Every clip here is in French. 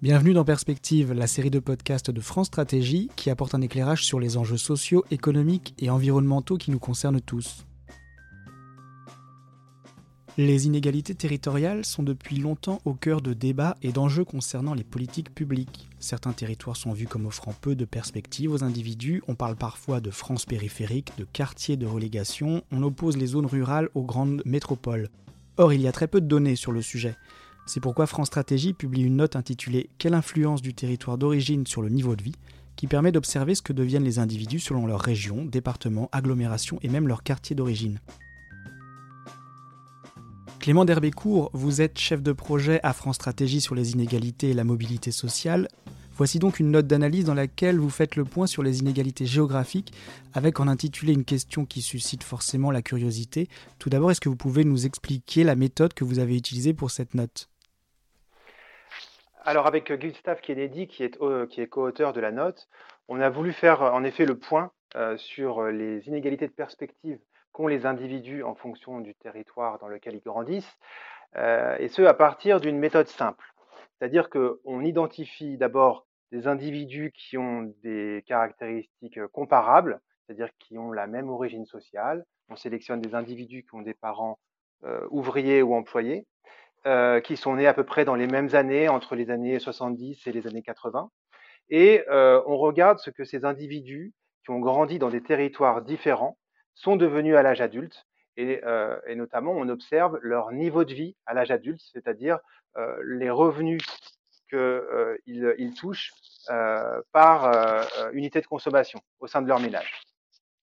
Bienvenue dans Perspective, la série de podcasts de France Stratégie qui apporte un éclairage sur les enjeux sociaux, économiques et environnementaux qui nous concernent tous. Les inégalités territoriales sont depuis longtemps au cœur de débats et d'enjeux concernant les politiques publiques. Certains territoires sont vus comme offrant peu de perspectives aux individus, on parle parfois de France périphérique, de quartiers de relégation, on oppose les zones rurales aux grandes métropoles. Or, il y a très peu de données sur le sujet. C'est pourquoi France Stratégie publie une note intitulée Quelle influence du territoire d'origine sur le niveau de vie? qui permet d'observer ce que deviennent les individus selon leur région, département, agglomération et même leur quartier d'origine. Clément Derbécourt, vous êtes chef de projet à France Stratégie sur les inégalités et la mobilité sociale. Voici donc une note d'analyse dans laquelle vous faites le point sur les inégalités géographiques, avec en intitulé une question qui suscite forcément la curiosité. Tout d'abord, est-ce que vous pouvez nous expliquer la méthode que vous avez utilisée pour cette note? Alors avec Gustave Kennedy, qui est, qui est co-auteur de la note, on a voulu faire en effet le point sur les inégalités de perspective qu'ont les individus en fonction du territoire dans lequel ils grandissent, et ce à partir d'une méthode simple. C'est-à-dire qu'on identifie d'abord des individus qui ont des caractéristiques comparables, c'est-à-dire qui ont la même origine sociale. On sélectionne des individus qui ont des parents ouvriers ou employés, qui sont nés à peu près dans les mêmes années, entre les années 70 et les années 80. Et on regarde ce que ces individus qui ont grandi dans des territoires différents sont devenus à l'âge adulte. Et, et, notamment, on observe leur niveau de vie à l'âge adulte, c'est-à-dire les revenus qu'ils euh, ils touchent euh, par euh, unité de consommation au sein de leur ménage.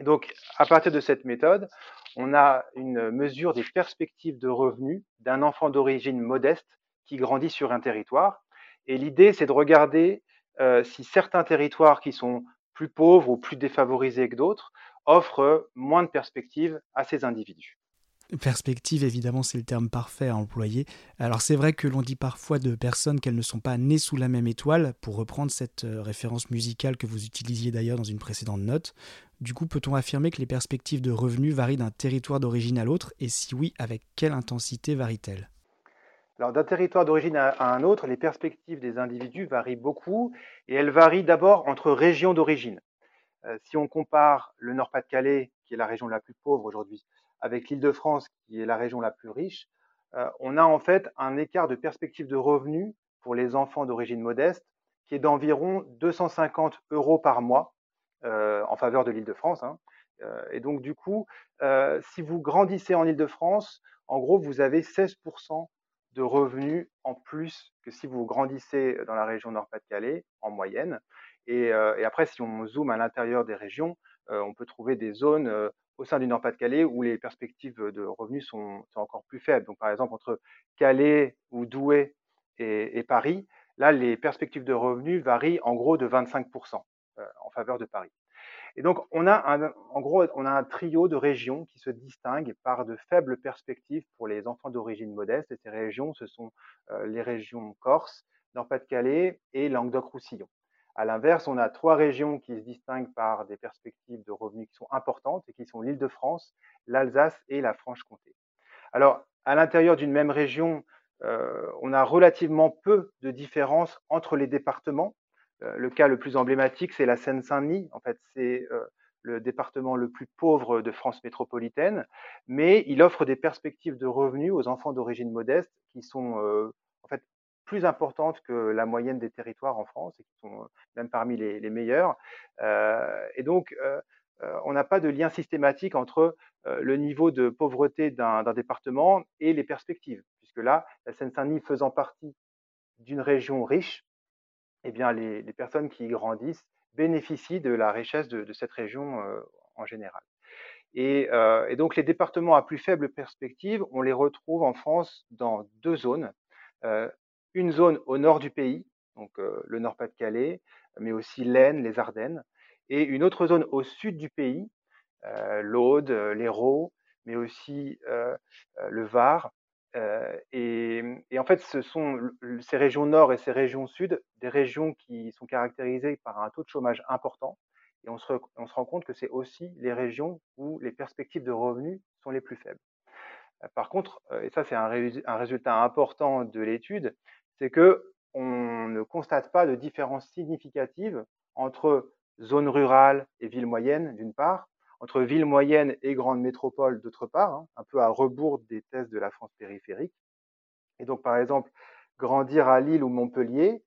Donc, à partir de cette méthode, on a une mesure des perspectives de revenus d'un enfant d'origine modeste qui grandit sur un territoire. Et l'idée, c'est de regarder euh, si certains territoires qui sont plus pauvres ou plus défavorisés que d'autres offrent moins de perspectives à ces individus. Perspective, évidemment, c'est le terme parfait à employer. Alors c'est vrai que l'on dit parfois de personnes qu'elles ne sont pas nées sous la même étoile, pour reprendre cette euh, référence musicale que vous utilisiez d'ailleurs dans une précédente note. Du coup, peut-on affirmer que les perspectives de revenus varient d'un territoire d'origine à l'autre, et si oui, avec quelle intensité varient-elles? Alors d'un territoire d'origine à un autre, les perspectives des individus varient beaucoup et elles varient d'abord entre régions d'origine. Euh, si on compare le Nord-Pas-de-Calais, qui est la région la plus pauvre aujourd'hui, avec l'Île-de-France, qui est la région la plus riche, euh, on a en fait un écart de perspective de revenus pour les enfants d'origine modeste qui est d'environ 250 euros par mois en faveur de l'Île-de-France. Hein. Euh, et donc, du coup, si vous grandissez en Île-de-France, en gros, vous avez 16% de revenus en plus que si vous grandissez dans la région Nord-Pas-de-Calais, en moyenne. Et, après, si on zoome à l'intérieur des régions, on peut trouver des zones au sein du Nord-Pas-de-Calais où les perspectives de revenus sont, encore plus faibles. Donc, par exemple, entre Calais ou Douai et, Paris, là, les perspectives de revenus varient en gros de 25% euh, en faveur de Paris. Et donc, on a un, en gros, on a un trio de régions qui se distinguent par de faibles perspectives pour les enfants d'origine modeste. Et ces régions, ce sont euh, les régions Corse, Nord-Pas-de-Calais et Languedoc-Roussillon. À l'inverse, on a trois régions qui se distinguent par des perspectives de revenus qui sont importantes et qui sont l'Île-de-France, l'Alsace et la Franche-Comté. Alors, à l'intérieur d'une même région, euh, on a relativement peu de différences entre les départements. Euh, le cas le plus emblématique, c'est la Seine-Saint-Denis. En fait, c'est euh, le département le plus pauvre de France métropolitaine, mais il offre des perspectives de revenus aux enfants d'origine modeste qui sont en fait plus importantes que la moyenne des territoires en France et qui sont euh, même parmi les, meilleurs. Euh, et donc, euh, on n'a pas de lien systématique entre le niveau de pauvreté d'un département et les perspectives, puisque là, la Seine-Saint-Denis faisant partie d'une région riche, eh bien, les, personnes qui y grandissent bénéficient de la richesse de, cette région en général. Et, et, donc, les départements à plus faible perspective, on les retrouve en France dans deux zones une zone au nord du pays, donc euh, le Nord-Pas-de-Calais, mais aussi l'Aisne, les Ardennes, et une autre zone au sud du pays, euh, l'Aude, euh, l'Hérault, mais aussi le Var. Et, en fait, ce sont ces régions nord et ces régions sud, des régions qui sont caractérisées par un taux de chômage important. Et on se, rend compte que c'est aussi les régions où les perspectives de revenus sont les plus faibles. Par contre, et ça c'est un, résultat important de l'étude, c'est que on ne constate pas de différence significative entre zone rurale et ville moyenne, d'une part, entre ville moyenne et grande métropole, d'autre part, hein, un peu à rebours des thèses de la France périphérique. Et donc, par exemple, grandir à Lille ou Montpellier,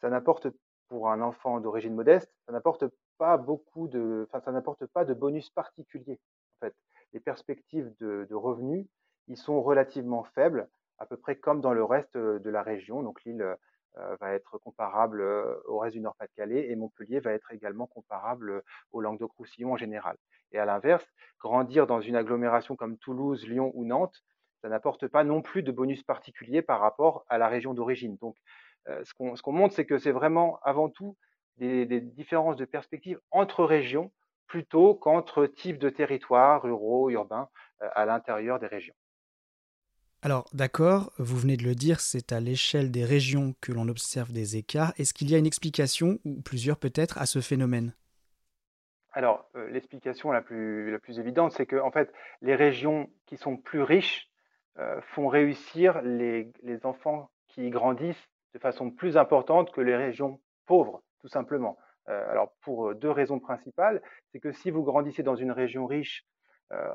ça n'apporte pour un enfant d'origine modeste, ça n'apporte pas beaucoup de, enfin, ça n'apporte pas de bonus particulier. En fait, les perspectives de, revenus, ils sont relativement faibles, à peu près comme dans le reste de la région. Donc, Lille euh, va être comparable euh, au reste du Nord-Pas-de-Calais et Montpellier va être également comparable euh, au Languedoc-Roussillon en général. Et à l'inverse, grandir dans une agglomération comme Toulouse, Lyon ou Nantes, ça n'apporte pas non plus de bonus particulier par rapport à la région d'origine. Donc, ce qu'on montre, c'est que c'est vraiment avant tout des, des, différences de perspective entre régions plutôt qu'entre types de territoires ruraux, urbains, à l'intérieur des régions. Alors d'accord, vous venez de le dire, c'est à l'échelle des régions que l'on observe des écarts. Est-ce qu'il y a une explication, ou plusieurs peut-être, à ce phénomène? Alors euh, l'explication la plus, évidente, c'est que en fait, les régions qui sont plus riches euh, font réussir les, enfants qui grandissent de façon plus importante que les régions pauvres, tout simplement. Euh, alors pour deux raisons principales, c'est que si vous grandissez dans une région riche,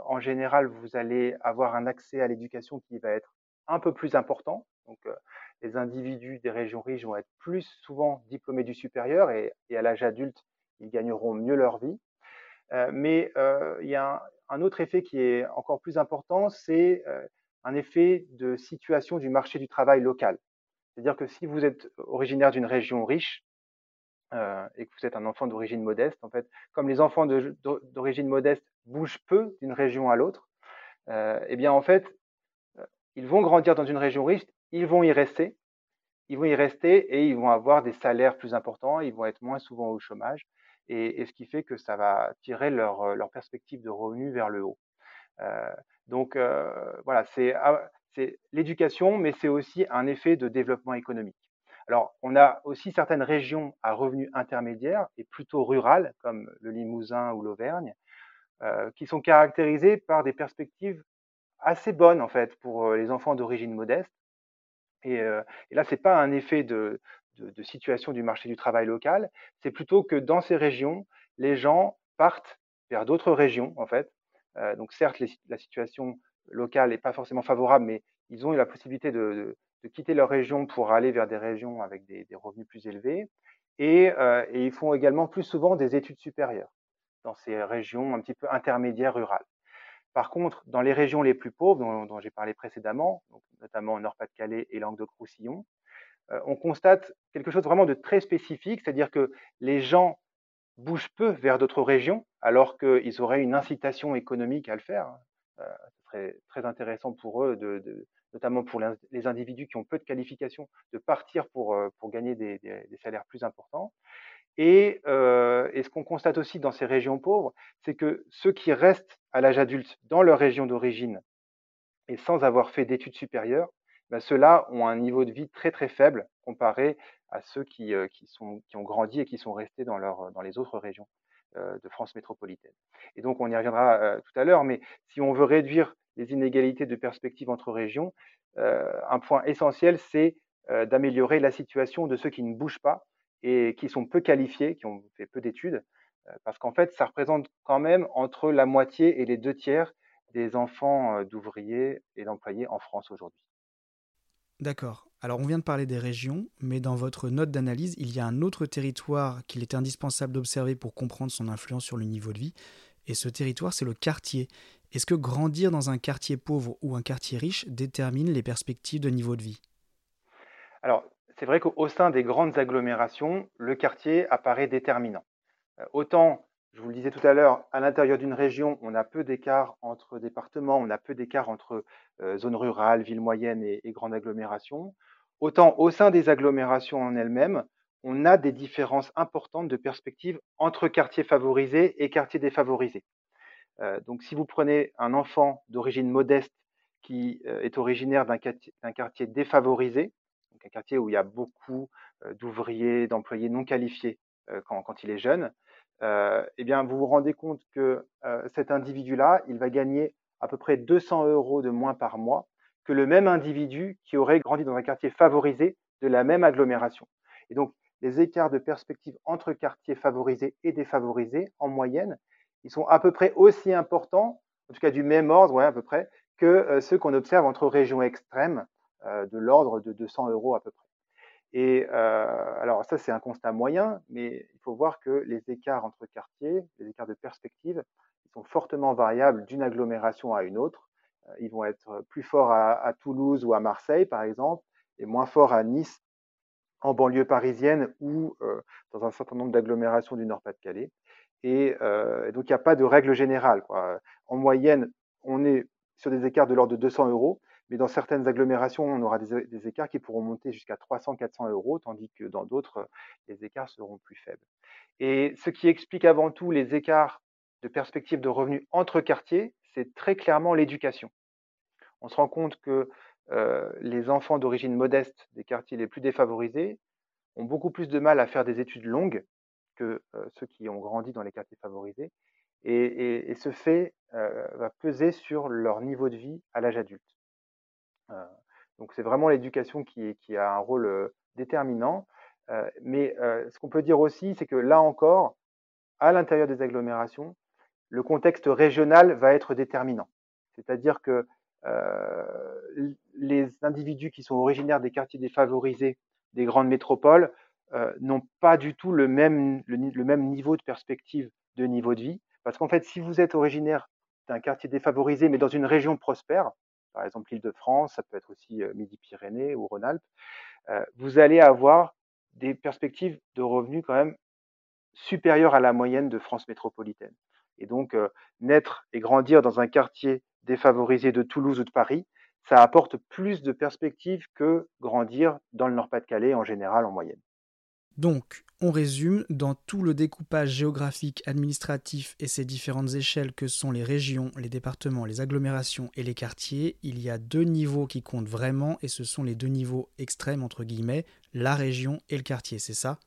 en général, vous allez avoir un accès à l'éducation qui va être un peu plus important. Donc, euh, les individus des régions riches vont être plus souvent diplômés du supérieur et, à l'âge adulte, ils gagneront mieux leur vie. Euh, mais il y a un, autre effet qui est encore plus important, c'est un effet de situation du marché du travail local. C'est-à-dire que si vous êtes originaire d'une région riche, et que vous êtes un enfant d'origine modeste, en fait, comme les enfants d'origine modeste bougent peu d'une région à l'autre, euh, eh bien en fait, euh, ils vont grandir dans une région riche, ils vont y rester, ils vont y rester et ils vont avoir des salaires plus importants, ils vont être moins souvent au chômage, et, ce qui fait que ça va tirer leur, euh, perspective de revenus vers le haut. donc voilà, ah, c'est l'éducation, mais c'est aussi un effet de développement économique. Alors, on a aussi certaines régions à revenus intermédiaires et plutôt rurales, comme le Limousin ou l'Auvergne, euh, qui sont caractérisés par des perspectives assez bonnes en fait pour euh, les enfants d'origine modeste. Et, euh, et là, c'est pas un effet de, de, de, situation du marché du travail local, c'est plutôt que dans ces régions, les gens partent vers d'autres régions en fait. Euh, donc certes, la situation locale n'est pas forcément favorable, mais ils ont eu la possibilité de, de, quitter leur région pour aller vers des régions avec des, des revenus plus élevés. Et, euh, et, ils font également plus souvent des études supérieures dans ces régions un petit peu intermédiaires rurales. Par contre, dans les régions les plus pauvres, dont, j'ai parlé précédemment, donc notamment Nord-Pas-de-Calais et Languedoc-Roussillon, euh, on constate quelque chose vraiment de très spécifique, c'est-à-dire que les gens bougent peu vers d'autres régions, alors qu'ils auraient une incitation économique à le faire. Euh, ce serait très intéressant pour eux, notamment pour les individus qui ont peu de qualifications, de partir pour, euh, gagner des salaires plus importants. Et, euh, et ce qu'on constate aussi dans ces régions pauvres, c'est que ceux qui restent à l'âge adulte dans leur région d'origine et sans avoir fait d'études supérieures, ben ceux-là ont un niveau de vie très très faible comparé à ceux qui, euh, qui, ont grandi et qui sont restés dans, leur, dans les autres régions euh, de France métropolitaine. Et donc on y reviendra tout à l'heure, mais si on veut réduire les inégalités de perspective entre régions, un point essentiel, c'est d'améliorer la situation de ceux qui ne bougent pas et qui sont peu qualifiés, qui ont fait peu d'études, euh, parce qu'en fait, ça représente quand même entre la moitié et les deux tiers des enfants euh, d'ouvriers et d'employés en France aujourd'hui. D'accord. Alors on vient de parler des régions, mais dans votre note d'analyse, il y a un autre territoire qu'il est indispensable d'observer pour comprendre son influence sur le niveau de vie, et ce territoire, c'est le quartier. Est-ce que grandir dans un quartier pauvre ou un quartier riche détermine les perspectives de niveau de vie? Alors, c'est vrai qu'au sein des grandes agglomérations, le quartier apparaît déterminant. Euh, autant, je vous le disais tout à l'heure, à l'intérieur d'une région, on a peu d'écart entre départements, on a peu d'écart entre euh, zones rurales, villes moyennes et, grandes agglomérations. Autant au sein des agglomérations en elles-mêmes, on a des différences importantes de perspectives entre quartiers favorisés et quartiers défavorisés. Euh, donc, si vous prenez un enfant d'origine modeste qui est originaire d'un quartier, défavorisé, donc un quartier où il y a beaucoup d'ouvriers, d'employés non qualifiés quand, il est jeune, eh bien, vous vous rendez compte que cet individu-là, il va gagner à peu près 200 euros de moins par mois que le même individu qui aurait grandi dans un quartier favorisé de la même agglomération. Et donc, les écarts de perspective entre quartiers favorisés et défavorisés, en moyenne, ils sont à peu près aussi importants, en tout cas du même ordre, à peu près, que ceux qu'on observe entre régions extrêmes, de l'ordre de 200 euros à peu près. Et euh, alors ça, c'est un constat moyen, mais il faut voir que les écarts entre quartiers, les écarts de perspective, sont fortement variables d'une agglomération à une autre. Euh, ils vont être plus forts à, Toulouse ou à Marseille, par exemple, et moins forts à Nice, en banlieue parisienne ou euh, dans un certain nombre d'agglomérations du Nord-Pas-de-Calais. Et, euh, donc, il n'y a pas de règle générale. En moyenne, on est sur des écarts de l'ordre de 200 euros, mais dans certaines agglomérations, on aura des, écarts qui pourront monter jusqu'à 300-400 euros, tandis que dans d'autres, les écarts seront plus faibles. Et ce qui explique avant tout les écarts de perspective de revenus entre quartiers, c'est très clairement l'éducation. On se rend compte que euh, les enfants d'origine modeste des quartiers les plus défavorisés ont beaucoup plus de mal à faire des études longues que euh, ceux qui ont grandi dans les quartiers favorisés. Et, ce fait euh, va peser sur leur niveau de vie à l'âge adulte. Euh, donc c'est vraiment l'éducation qui, a un rôle euh, déterminant. Euh, mais ce qu'on peut dire aussi, c'est que là encore, à l'intérieur des agglomérations, le contexte régional va être déterminant. C'est-à-dire que les individus qui sont originaires des quartiers défavorisés des grandes métropoles n'ont pas du tout le même, le, même niveau de perspective de niveau de vie. Parce qu'en fait, si vous êtes originaire d'un quartier défavorisé, mais dans une région prospère, par exemple l'île de France, ça peut être aussi euh, Midi-Pyrénées ou Rhône-Alpes, euh, vous allez avoir des perspectives de revenus quand même supérieures à la moyenne de France métropolitaine. Et donc, euh, naître et grandir dans un quartier défavorisé de Toulouse ou de Paris, ça apporte plus de perspectives que grandir dans le Nord-Pas-de-Calais en général en moyenne. Donc, on résume, dans tout le découpage géographique, administratif et ses différentes échelles que sont les régions, les départements, les agglomérations et les quartiers, il y a deux niveaux qui comptent vraiment et ce sont les deux niveaux extrêmes, entre guillemets, la région et le quartier, c'est ça?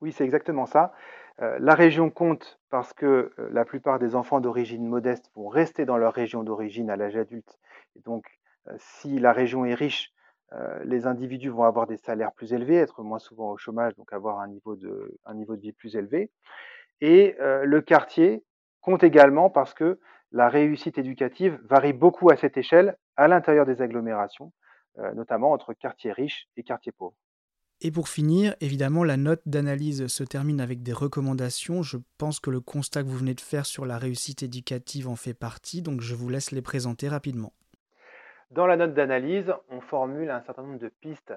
Oui, c'est exactement ça. Euh, la région compte parce que euh, la plupart des enfants d'origine modeste vont rester dans leur région d'origine à l'âge adulte. Et donc, euh, si la région est riche, les individus vont avoir des salaires plus élevés, être moins souvent au chômage, donc avoir un niveau de, un niveau de vie plus élevé. Et le quartier compte également parce que la réussite éducative varie beaucoup à cette échelle à l'intérieur des agglomérations, notamment entre quartiers riches et quartiers pauvres. Et pour finir, évidemment, la note d'analyse se termine avec des recommandations. Je pense que le constat que vous venez de faire sur la réussite éducative en fait partie, donc je vous laisse les présenter rapidement. Dans la note d'analyse, on formule un certain nombre de pistes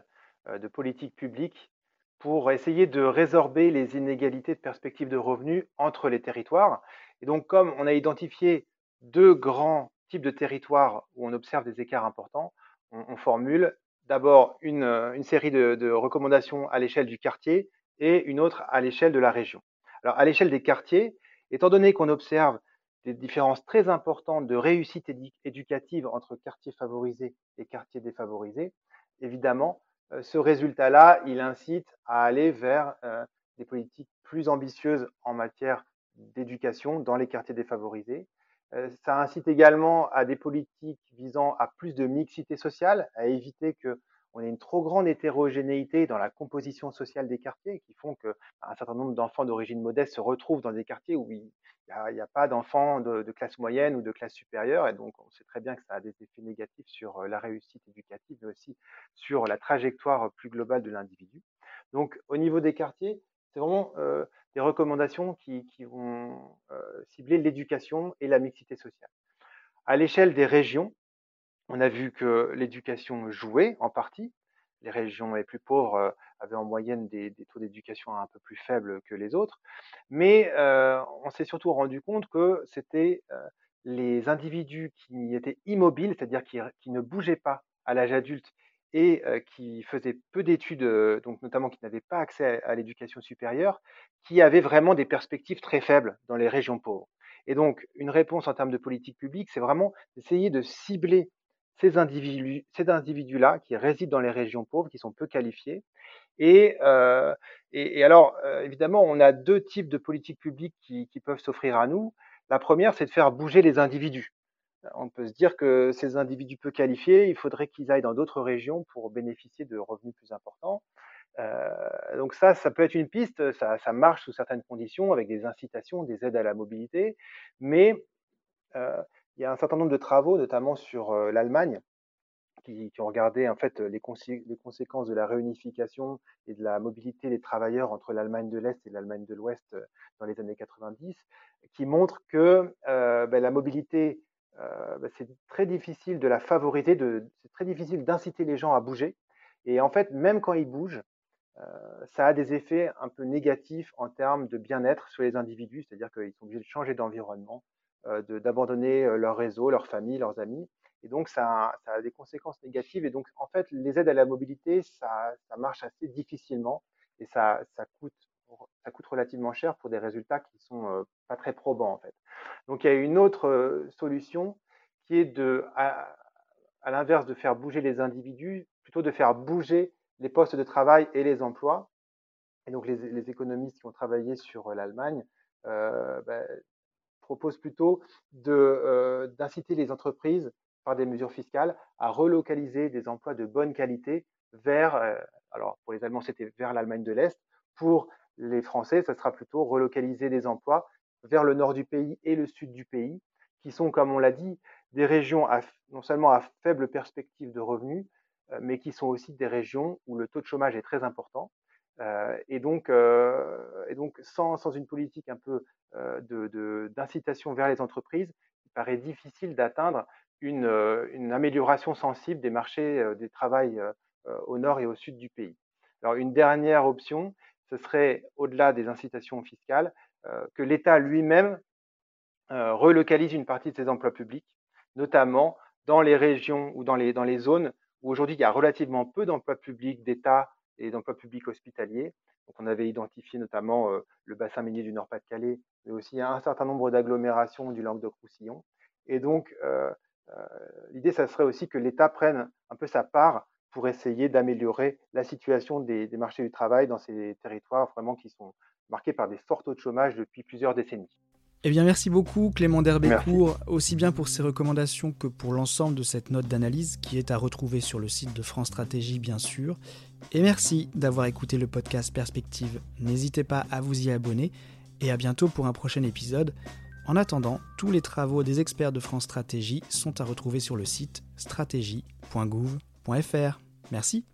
euh, de politique publique pour essayer de résorber les inégalités de perspectives de revenus entre les territoires. Et donc, comme on a identifié deux grands types de territoires où on observe des écarts importants, on, formule d'abord une, série de recommandations à l'échelle du quartier et une autre à l'échelle de la région. Alors, à l'échelle des quartiers, étant donné qu'on observe des différences très importantes de réussite éducative entre quartiers favorisés et quartiers défavorisés, évidemment, euh, ce résultat-là, il incite à aller vers euh, des politiques plus ambitieuses en matière d'éducation dans les quartiers défavorisés, euh, ça incite également à des politiques visant à plus de mixité sociale, à éviter que on ait une trop grande hétérogénéité dans la composition sociale des quartiers, qui font que un certain nombre d'enfants d'origine modeste se retrouvent dans des quartiers où il n'y a, a, pas d'enfants de, classe moyenne ou de classe supérieure, et donc on sait très bien que ça a des effets négatifs sur euh, la réussite éducative, mais aussi sur la trajectoire plus globale de l'individu. Donc au niveau des quartiers, c'est vraiment euh, des recommandations qui, vont euh, cibler l'éducation et la mixité sociale. À l'échelle des régions, on a vu que l'éducation jouait en partie. Les régions les plus pauvres euh, avaient en moyenne des, taux d'éducation un peu plus faibles que les autres, mais euh, on s'est surtout rendu compte que c'était euh, les individus qui étaient immobiles, c'est-à-dire qui, ne bougeaient pas à l'âge adulte et qui faisaient peu d'études, donc notamment qui n'avaient pas accès à, à l'éducation supérieure, qui avaient vraiment des perspectives très faibles dans les régions pauvres. Et donc, une réponse en termes de politique publique, c'est vraiment d'essayer de cibler ces individus, ces individus-là qui résident dans les régions pauvres, qui sont peu qualifiés. Et, euh, et, et alors, euh, évidemment, on a deux types de politiques publiques qui, qui peuvent s'offrir à nous. La première, c'est de faire bouger les individus. on peut se dire que ces individus peu qualifiés, il faudrait qu'ils aillent dans d'autres régions pour bénéficier de revenus plus importants. Euh, donc ça, ça peut être une piste, ça, ça, marche sous certaines conditions avec des incitations, des aides à la mobilité, mais euh, il y a un certain nombre de travaux, notamment sur euh, l'Allemagne, qui, ont regardé en fait les, conséquences de la réunification et de la mobilité des travailleurs entre l'Allemagne de l'Est et l'Allemagne de l'Ouest dans les années 90, qui montrent que euh, ben, la mobilité euh, bah, c'est très difficile de la favoriser, c'est très difficile d'inciter les gens à bouger. Et en fait, même quand ils bougent, euh, ça a des effets un peu négatifs en termes de bien-être sur les individus, c'est-à-dire qu'ils sont obligés de changer d'environnement, euh, d'abandonner leur réseau, leur famille, leurs amis. Et donc, ça a, des conséquences négatives. Et donc, en fait, les aides à la mobilité, ça, marche assez difficilement et ça, ça, coûte, ça coûte relativement cher pour des résultats qui sont pas très probants, en fait. Donc il y a une autre euh, solution qui est de, à, l'inverse de faire bouger les individus, plutôt de faire bouger les postes de travail et les emplois. Et donc les, économistes qui ont travaillé sur euh, l'Allemagne euh, ben, proposent plutôt euh, d'inciter les entreprises par des mesures fiscales à relocaliser des emplois de bonne qualité vers, alors pour les Allemands c'était vers l'Allemagne de l'Est, pour les Français, ça sera plutôt relocaliser des emplois vers le nord du pays et le sud du pays, qui sont, comme on l'a dit, des régions non seulement à faible perspective de revenus, euh, mais qui sont aussi des régions où le taux de chômage est très important. Euh, et donc, euh, et donc sans, sans, une politique un peu d'incitation de, vers les entreprises, il paraît difficile d'atteindre une, une, amélioration sensible des marchés du travail au nord et au sud du pays. Alors, une dernière option, ce serait, au-delà des incitations fiscales, euh, que l'État lui-même euh, relocalise une partie de ses emplois publics, notamment dans les régions ou dans les, dans les zones où aujourd'hui il y a relativement peu d'emplois publics d'État et d'emplois publics hospitaliers. Donc on avait identifié notamment euh, le bassin minier du Nord-Pas-de-Calais, mais aussi un certain nombre d'agglomérations du Languedoc-Roussillon. Et donc euh, euh, l'idée, ça serait aussi que l'État prenne un peu sa part pour essayer d'améliorer la situation des, des, marchés du travail dans ces territoires vraiment qui sont marqué par des forts taux de chômage depuis plusieurs décennies. Eh bien, merci beaucoup Clément Derbécourt, aussi bien pour ces recommandations que pour l'ensemble de cette note d'analyse qui est à retrouver sur le site de France Stratégie, bien sûr. Et merci d'avoir écouté le podcast Perspective. N'hésitez pas à vous y abonner et à bientôt pour un prochain épisode. En attendant, tous les travaux des experts de France Stratégie sont à retrouver sur le site stratégie.gouv.fr. Merci.